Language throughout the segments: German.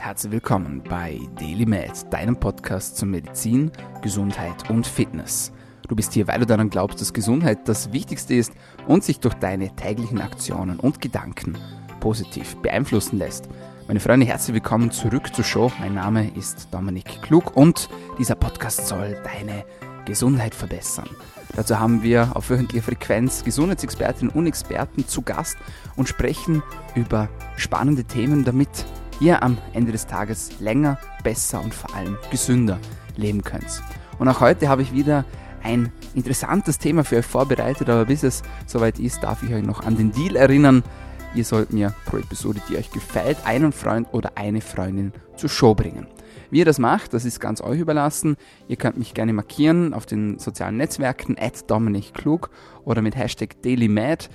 Herzlich willkommen bei Daily Med, deinem Podcast zu Medizin, Gesundheit und Fitness. Du bist hier, weil du daran glaubst, dass Gesundheit das Wichtigste ist und sich durch deine täglichen Aktionen und Gedanken positiv beeinflussen lässt. Meine Freunde, herzlich willkommen zurück zur Show. Mein Name ist Dominik Klug und dieser Podcast soll deine Gesundheit verbessern. Dazu haben wir auf wöchentlicher Frequenz Gesundheitsexpertinnen und Experten zu Gast und sprechen über spannende Themen, damit ihr am Ende des Tages länger, besser und vor allem gesünder leben könnt. Und auch heute habe ich wieder ein interessantes Thema für euch vorbereitet, aber bis es soweit ist, darf ich euch noch an den Deal erinnern. Ihr sollt mir pro Episode, die euch gefällt, einen Freund oder eine Freundin zur Show bringen. Wie ihr das macht, das ist ganz euch überlassen. Ihr könnt mich gerne markieren auf den sozialen Netzwerken, at Dominik Klug oder mit Hashtag DailyMad.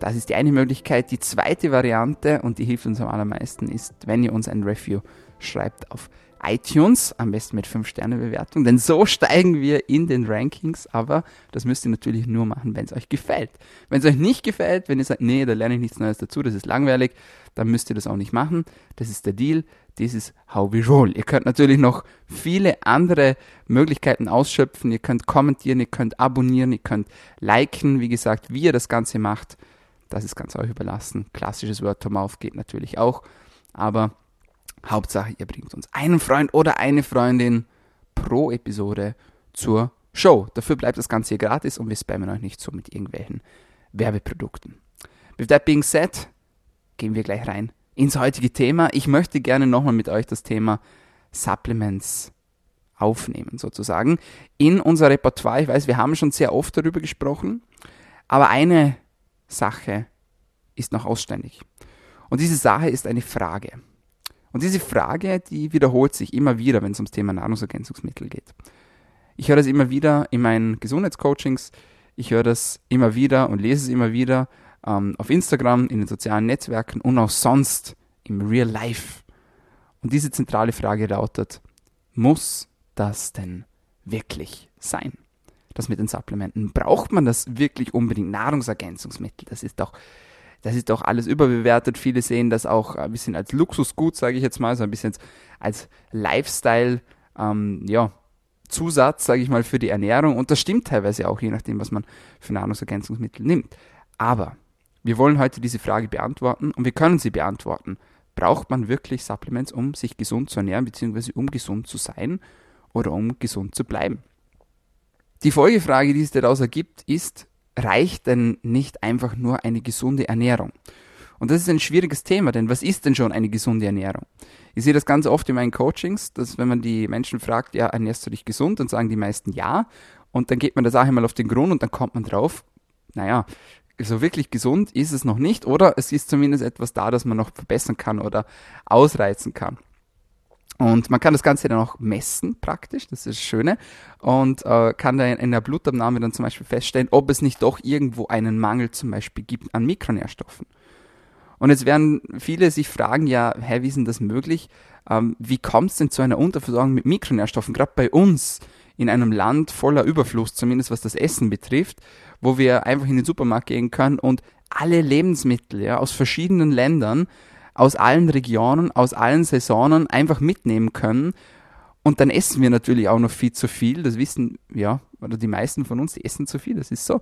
Das ist die eine Möglichkeit. Die zweite Variante, und die hilft uns am allermeisten, ist, wenn ihr uns ein Review schreibt auf iTunes, am besten mit 5-Sterne-Bewertung, denn so steigen wir in den Rankings, aber das müsst ihr natürlich nur machen, wenn es euch gefällt. Wenn es euch nicht gefällt, wenn ihr sagt, nee, da lerne ich nichts Neues dazu, das ist langweilig, dann müsst ihr das auch nicht machen. Das ist der Deal, das ist how we roll. Ihr könnt natürlich noch viele andere Möglichkeiten ausschöpfen, ihr könnt kommentieren, ihr könnt abonnieren, ihr könnt liken, wie gesagt, wie ihr das Ganze macht, das ist ganz euch überlassen. Klassisches Word to Mouth geht natürlich auch. Aber Hauptsache, ihr bringt uns einen Freund oder eine Freundin pro Episode zur Show. Dafür bleibt das Ganze hier gratis und wir spammen euch nicht so mit irgendwelchen Werbeprodukten. With that being said, gehen wir gleich rein ins heutige Thema. Ich möchte gerne nochmal mit euch das Thema Supplements aufnehmen, sozusagen, in unser Repertoire. Ich weiß, wir haben schon sehr oft darüber gesprochen, aber eine Sache ist noch ausständig. Und diese Sache ist eine Frage. Und diese Frage, die wiederholt sich immer wieder, wenn es ums Thema Nahrungsergänzungsmittel geht. Ich höre das immer wieder in meinen Gesundheitscoachings, ich höre das immer wieder und lese es immer wieder ähm, auf Instagram, in den sozialen Netzwerken und auch sonst im Real Life. Und diese zentrale Frage lautet, muss das denn wirklich sein? Das mit den Supplementen. Braucht man das wirklich unbedingt? Nahrungsergänzungsmittel, das ist doch, das ist doch alles überbewertet. Viele sehen das auch ein bisschen als Luxusgut, sage ich jetzt mal, so ein bisschen als Lifestyle, ähm, ja, Zusatz, sage ich mal, für die Ernährung. Und das stimmt teilweise auch, je nachdem, was man für Nahrungsergänzungsmittel nimmt. Aber wir wollen heute diese Frage beantworten und wir können sie beantworten. Braucht man wirklich Supplements, um sich gesund zu ernähren, beziehungsweise um gesund zu sein oder um gesund zu bleiben? Die Folgefrage, die es daraus ergibt, ist, reicht denn nicht einfach nur eine gesunde Ernährung? Und das ist ein schwieriges Thema, denn was ist denn schon eine gesunde Ernährung? Ich sehe das ganz oft in meinen Coachings, dass wenn man die Menschen fragt, ja, ernährst du dich gesund, dann sagen die meisten ja. Und dann geht man der Sache mal auf den Grund und dann kommt man drauf, naja, so wirklich gesund ist es noch nicht oder es ist zumindest etwas da, das man noch verbessern kann oder ausreizen kann. Und man kann das Ganze dann auch messen, praktisch, das ist das Schöne. Und äh, kann dann in der Blutabnahme dann zum Beispiel feststellen, ob es nicht doch irgendwo einen Mangel zum Beispiel gibt an Mikronährstoffen. Und jetzt werden viele sich fragen, ja, hä, wie ist denn das möglich? Ähm, wie kommt es denn zu einer Unterversorgung mit Mikronährstoffen? Gerade bei uns in einem Land voller Überfluss, zumindest was das Essen betrifft, wo wir einfach in den Supermarkt gehen können und alle Lebensmittel ja, aus verschiedenen Ländern aus allen Regionen, aus allen Saisonen einfach mitnehmen können. Und dann essen wir natürlich auch noch viel zu viel. Das wissen, ja, oder die meisten von uns, die essen zu viel. Das ist so.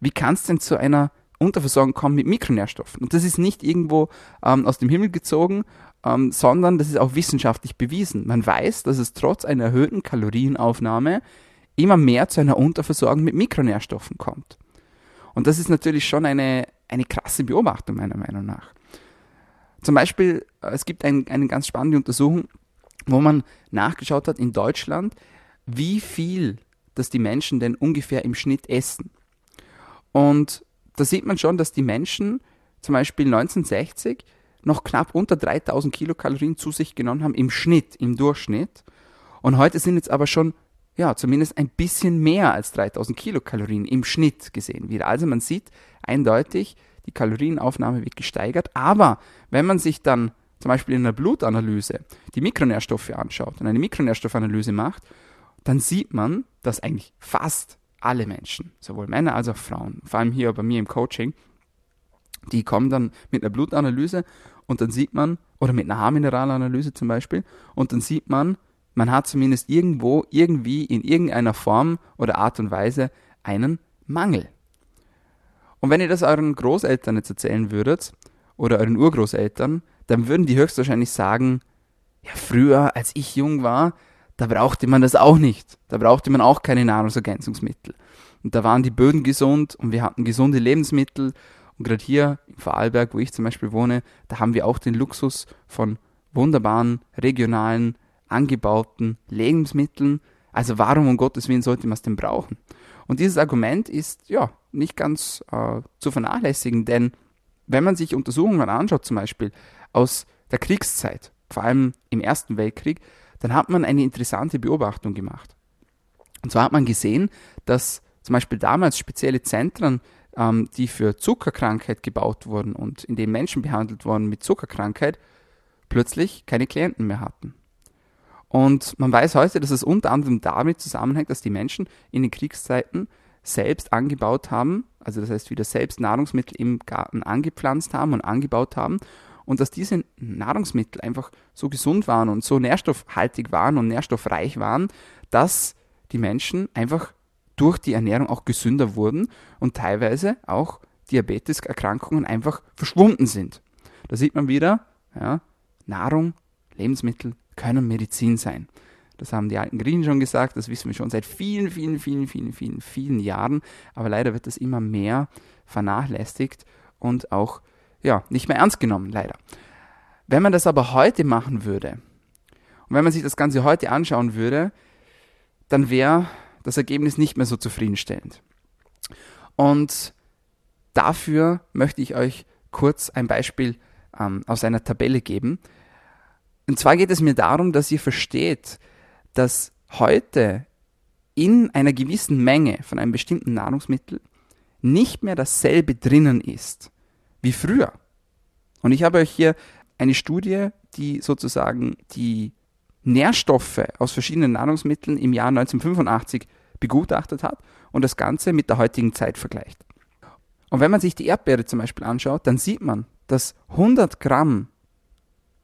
Wie kann es denn zu einer Unterversorgung kommen mit Mikronährstoffen? Und das ist nicht irgendwo ähm, aus dem Himmel gezogen, ähm, sondern das ist auch wissenschaftlich bewiesen. Man weiß, dass es trotz einer erhöhten Kalorienaufnahme immer mehr zu einer Unterversorgung mit Mikronährstoffen kommt. Und das ist natürlich schon eine, eine krasse Beobachtung meiner Meinung nach. Zum Beispiel, äh, es gibt ein, eine ganz spannende Untersuchung, wo man nachgeschaut hat in Deutschland, wie viel dass die Menschen denn ungefähr im Schnitt essen. Und da sieht man schon, dass die Menschen zum Beispiel 1960 noch knapp unter 3000 Kilokalorien zu sich genommen haben im Schnitt, im Durchschnitt. Und heute sind jetzt aber schon, ja, zumindest ein bisschen mehr als 3000 Kilokalorien im Schnitt gesehen wieder. Also man sieht eindeutig, die Kalorienaufnahme wird gesteigert. Aber wenn man sich dann zum Beispiel in einer Blutanalyse die Mikronährstoffe anschaut und eine Mikronährstoffanalyse macht, dann sieht man, dass eigentlich fast alle Menschen, sowohl Männer als auch Frauen, vor allem hier bei mir im Coaching, die kommen dann mit einer Blutanalyse und dann sieht man, oder mit einer Haarmineralanalyse zum Beispiel, und dann sieht man, man hat zumindest irgendwo, irgendwie, in irgendeiner Form oder Art und Weise einen Mangel. Und wenn ihr das euren Großeltern jetzt erzählen würdet, oder euren Urgroßeltern, dann würden die höchstwahrscheinlich sagen, ja, früher, als ich jung war, da brauchte man das auch nicht. Da brauchte man auch keine Nahrungsergänzungsmittel. Und da waren die Böden gesund und wir hatten gesunde Lebensmittel. Und gerade hier im Vorarlberg, wo ich zum Beispiel wohne, da haben wir auch den Luxus von wunderbaren, regionalen, angebauten Lebensmitteln. Also warum um Gottes Willen sollte man es denn brauchen? Und dieses Argument ist ja nicht ganz äh, zu vernachlässigen, denn wenn man sich Untersuchungen anschaut, zum Beispiel aus der Kriegszeit, vor allem im Ersten Weltkrieg, dann hat man eine interessante Beobachtung gemacht. Und zwar hat man gesehen, dass zum Beispiel damals spezielle Zentren, ähm, die für Zuckerkrankheit gebaut wurden und in denen Menschen behandelt wurden mit Zuckerkrankheit, plötzlich keine Klienten mehr hatten. Und man weiß heute, dass es unter anderem damit zusammenhängt, dass die Menschen in den Kriegszeiten selbst angebaut haben, also das heißt wieder selbst Nahrungsmittel im Garten angepflanzt haben und angebaut haben und dass diese Nahrungsmittel einfach so gesund waren und so nährstoffhaltig waren und nährstoffreich waren, dass die Menschen einfach durch die Ernährung auch gesünder wurden und teilweise auch Diabeteserkrankungen einfach verschwunden sind. Da sieht man wieder, ja, Nahrung, Lebensmittel können Medizin sein. Das haben die alten Griechen schon gesagt, das wissen wir schon seit vielen, vielen, vielen, vielen, vielen, vielen Jahren. Aber leider wird das immer mehr vernachlässigt und auch ja, nicht mehr ernst genommen, leider. Wenn man das aber heute machen würde, und wenn man sich das Ganze heute anschauen würde, dann wäre das Ergebnis nicht mehr so zufriedenstellend. Und dafür möchte ich euch kurz ein Beispiel ähm, aus einer Tabelle geben. Und zwar geht es mir darum, dass ihr versteht, dass heute in einer gewissen Menge von einem bestimmten Nahrungsmittel nicht mehr dasselbe drinnen ist wie früher. Und ich habe euch hier eine Studie, die sozusagen die Nährstoffe aus verschiedenen Nahrungsmitteln im Jahr 1985 begutachtet hat und das Ganze mit der heutigen Zeit vergleicht. Und wenn man sich die Erdbeere zum Beispiel anschaut, dann sieht man, dass 100 Gramm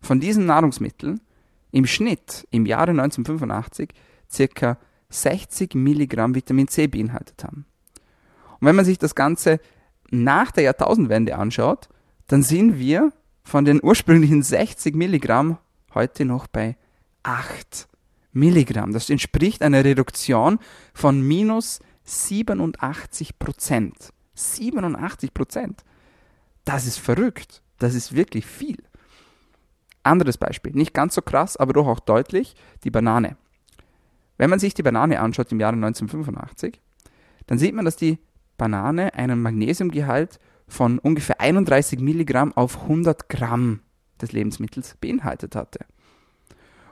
von diesen Nahrungsmitteln im Schnitt im Jahre 1985 circa 60 Milligramm Vitamin C beinhaltet haben. Und wenn man sich das Ganze nach der Jahrtausendwende anschaut, dann sind wir von den ursprünglichen 60 Milligramm heute noch bei 8 Milligramm. Das entspricht einer Reduktion von minus 87 Prozent. 87 Prozent. Das ist verrückt. Das ist wirklich viel. Anderes Beispiel, nicht ganz so krass, aber doch auch deutlich, die Banane. Wenn man sich die Banane anschaut im Jahre 1985, dann sieht man, dass die Banane einen Magnesiumgehalt von ungefähr 31 Milligramm auf 100 Gramm des Lebensmittels beinhaltet hatte.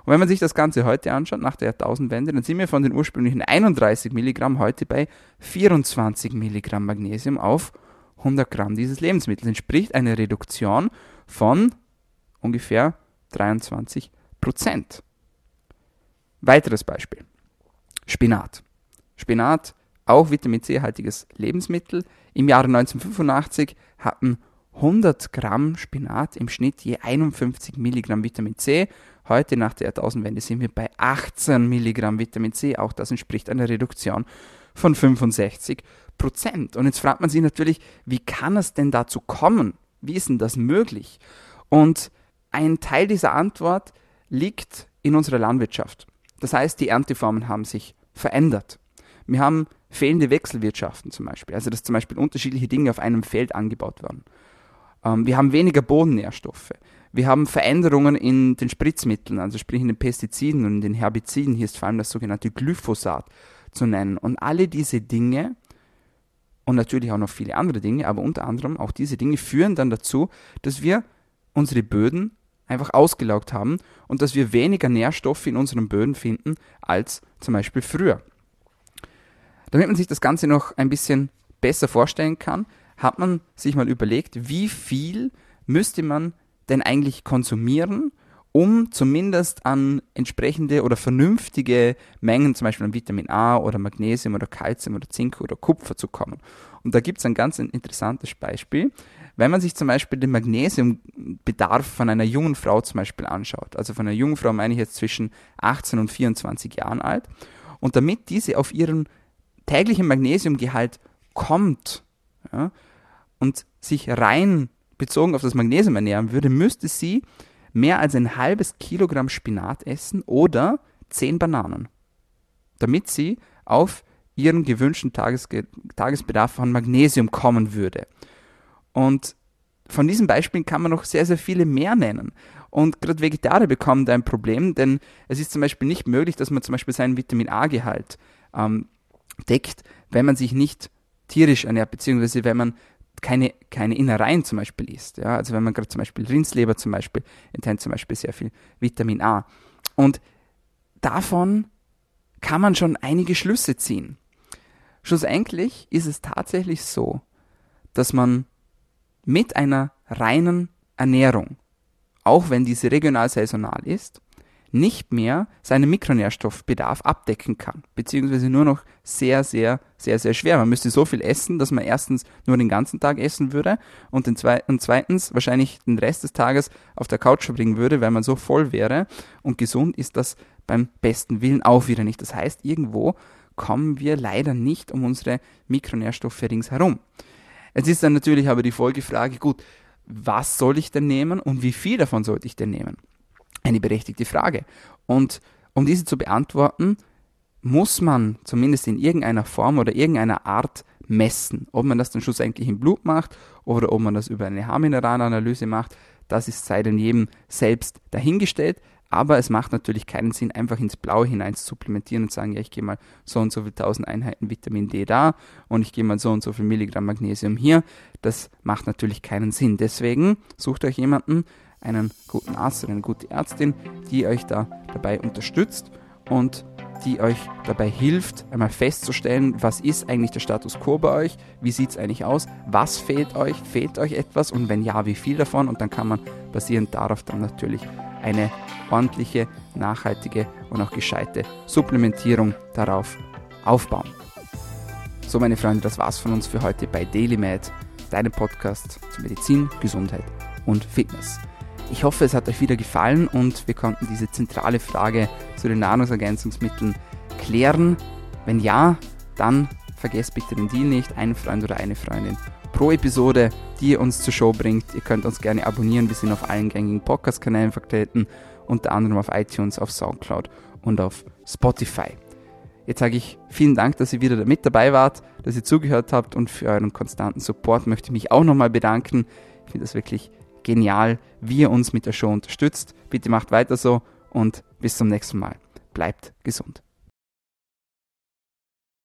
Und wenn man sich das Ganze heute anschaut, nach der Jahrtausendwende, dann sind wir von den ursprünglichen 31 Milligramm heute bei 24 Milligramm Magnesium auf 100 Gramm dieses Lebensmittels. Entspricht eine Reduktion von ungefähr 23 Prozent. Weiteres Beispiel. Spinat. Spinat, auch Vitamin C-haltiges Lebensmittel. Im Jahre 1985 hatten 100 Gramm Spinat im Schnitt je 51 Milligramm Vitamin C. Heute nach der Jahrtausendwende sind wir bei 18 Milligramm Vitamin C. Auch das entspricht einer Reduktion von 65 Prozent. Und jetzt fragt man sich natürlich, wie kann es denn dazu kommen? Wie ist denn das möglich? Und ein Teil dieser Antwort liegt in unserer Landwirtschaft. Das heißt, die Ernteformen haben sich verändert. Wir haben fehlende Wechselwirtschaften zum Beispiel, also dass zum Beispiel unterschiedliche Dinge auf einem Feld angebaut werden. Ähm, wir haben weniger Bodennährstoffe. Wir haben Veränderungen in den Spritzmitteln, also sprich in den Pestiziden und in den Herbiziden. Hier ist vor allem das sogenannte Glyphosat zu nennen. Und alle diese Dinge und natürlich auch noch viele andere Dinge, aber unter anderem auch diese Dinge führen dann dazu, dass wir unsere Böden einfach ausgelaugt haben und dass wir weniger Nährstoffe in unseren Böden finden als zum Beispiel früher. Damit man sich das Ganze noch ein bisschen besser vorstellen kann, hat man sich mal überlegt, wie viel müsste man denn eigentlich konsumieren, um zumindest an entsprechende oder vernünftige Mengen, zum Beispiel an Vitamin A oder Magnesium oder Calcium oder Zink oder Kupfer zu kommen. Und da gibt es ein ganz interessantes Beispiel. Wenn man sich zum Beispiel den Magnesiumbedarf von einer jungen Frau zum Beispiel anschaut, also von einer jungen Frau meine ich jetzt zwischen 18 und 24 Jahren alt, und damit diese auf ihren täglichen Magnesiumgehalt kommt ja, und sich rein bezogen auf das Magnesium ernähren würde, müsste sie mehr als ein halbes Kilogramm Spinat essen oder 10 Bananen, damit sie auf ihren gewünschten Tagesge Tagesbedarf von Magnesium kommen würde. Und von diesen Beispielen kann man noch sehr, sehr viele mehr nennen. Und gerade Vegetarier bekommen da ein Problem, denn es ist zum Beispiel nicht möglich, dass man zum Beispiel seinen Vitamin A-Gehalt ähm, deckt, wenn man sich nicht tierisch ernährt, beziehungsweise wenn man keine, keine Innereien zum Beispiel isst. Ja? Also wenn man gerade zum Beispiel Rindsleber zum Beispiel enthält zum Beispiel sehr viel Vitamin A. Und davon kann man schon einige Schlüsse ziehen. Schlussendlich ist es tatsächlich so, dass man mit einer reinen Ernährung, auch wenn diese regional saisonal ist, nicht mehr seinen Mikronährstoffbedarf abdecken kann, beziehungsweise nur noch sehr, sehr, sehr, sehr schwer. Man müsste so viel essen, dass man erstens nur den ganzen Tag essen würde und, den Zwe und zweitens wahrscheinlich den Rest des Tages auf der Couch verbringen würde, weil man so voll wäre. Und gesund ist das beim besten Willen auch wieder nicht. Das heißt, irgendwo kommen wir leider nicht um unsere Mikronährstoffe ringsherum. Es ist dann natürlich aber die Folgefrage, gut, was soll ich denn nehmen und wie viel davon sollte ich denn nehmen? Eine berechtigte Frage. Und um diese zu beantworten, muss man zumindest in irgendeiner Form oder irgendeiner Art messen. Ob man das dann schlussendlich im Blut macht oder ob man das über eine Haarmineralanalyse macht, das ist sei denn jedem selbst dahingestellt. Aber es macht natürlich keinen Sinn, einfach ins Blaue hinein zu supplementieren und sagen, ja, ich gehe mal so und so viel tausend Einheiten Vitamin D da und ich gehe mal so und so viel Milligramm Magnesium hier. Das macht natürlich keinen Sinn. Deswegen sucht euch jemanden, einen guten Arzt oder eine gute Ärztin, die euch da dabei unterstützt und die euch dabei hilft, einmal festzustellen, was ist eigentlich der Status quo bei euch, wie sieht es eigentlich aus, was fehlt euch, fehlt euch etwas und wenn ja, wie viel davon und dann kann man basierend darauf dann natürlich eine ordentliche, nachhaltige und auch gescheite Supplementierung darauf aufbauen. So meine Freunde, das war's von uns für heute bei DailyMed, deinem Podcast zu Medizin, Gesundheit und Fitness. Ich hoffe, es hat euch wieder gefallen und wir konnten diese zentrale Frage zu den Nahrungsergänzungsmitteln klären. Wenn ja, dann vergesst bitte den Deal nicht, einen Freund oder eine Freundin pro Episode, die ihr uns zur Show bringt. Ihr könnt uns gerne abonnieren, wir sind auf allen gängigen Podcast-Kanälen vertreten, unter anderem auf iTunes, auf Soundcloud und auf Spotify. Jetzt sage ich vielen Dank, dass ihr wieder mit dabei wart, dass ihr zugehört habt und für euren konstanten Support möchte ich mich auch nochmal bedanken. Ich finde das wirklich genial, wie ihr uns mit der Show unterstützt. Bitte macht weiter so und bis zum nächsten Mal. Bleibt gesund.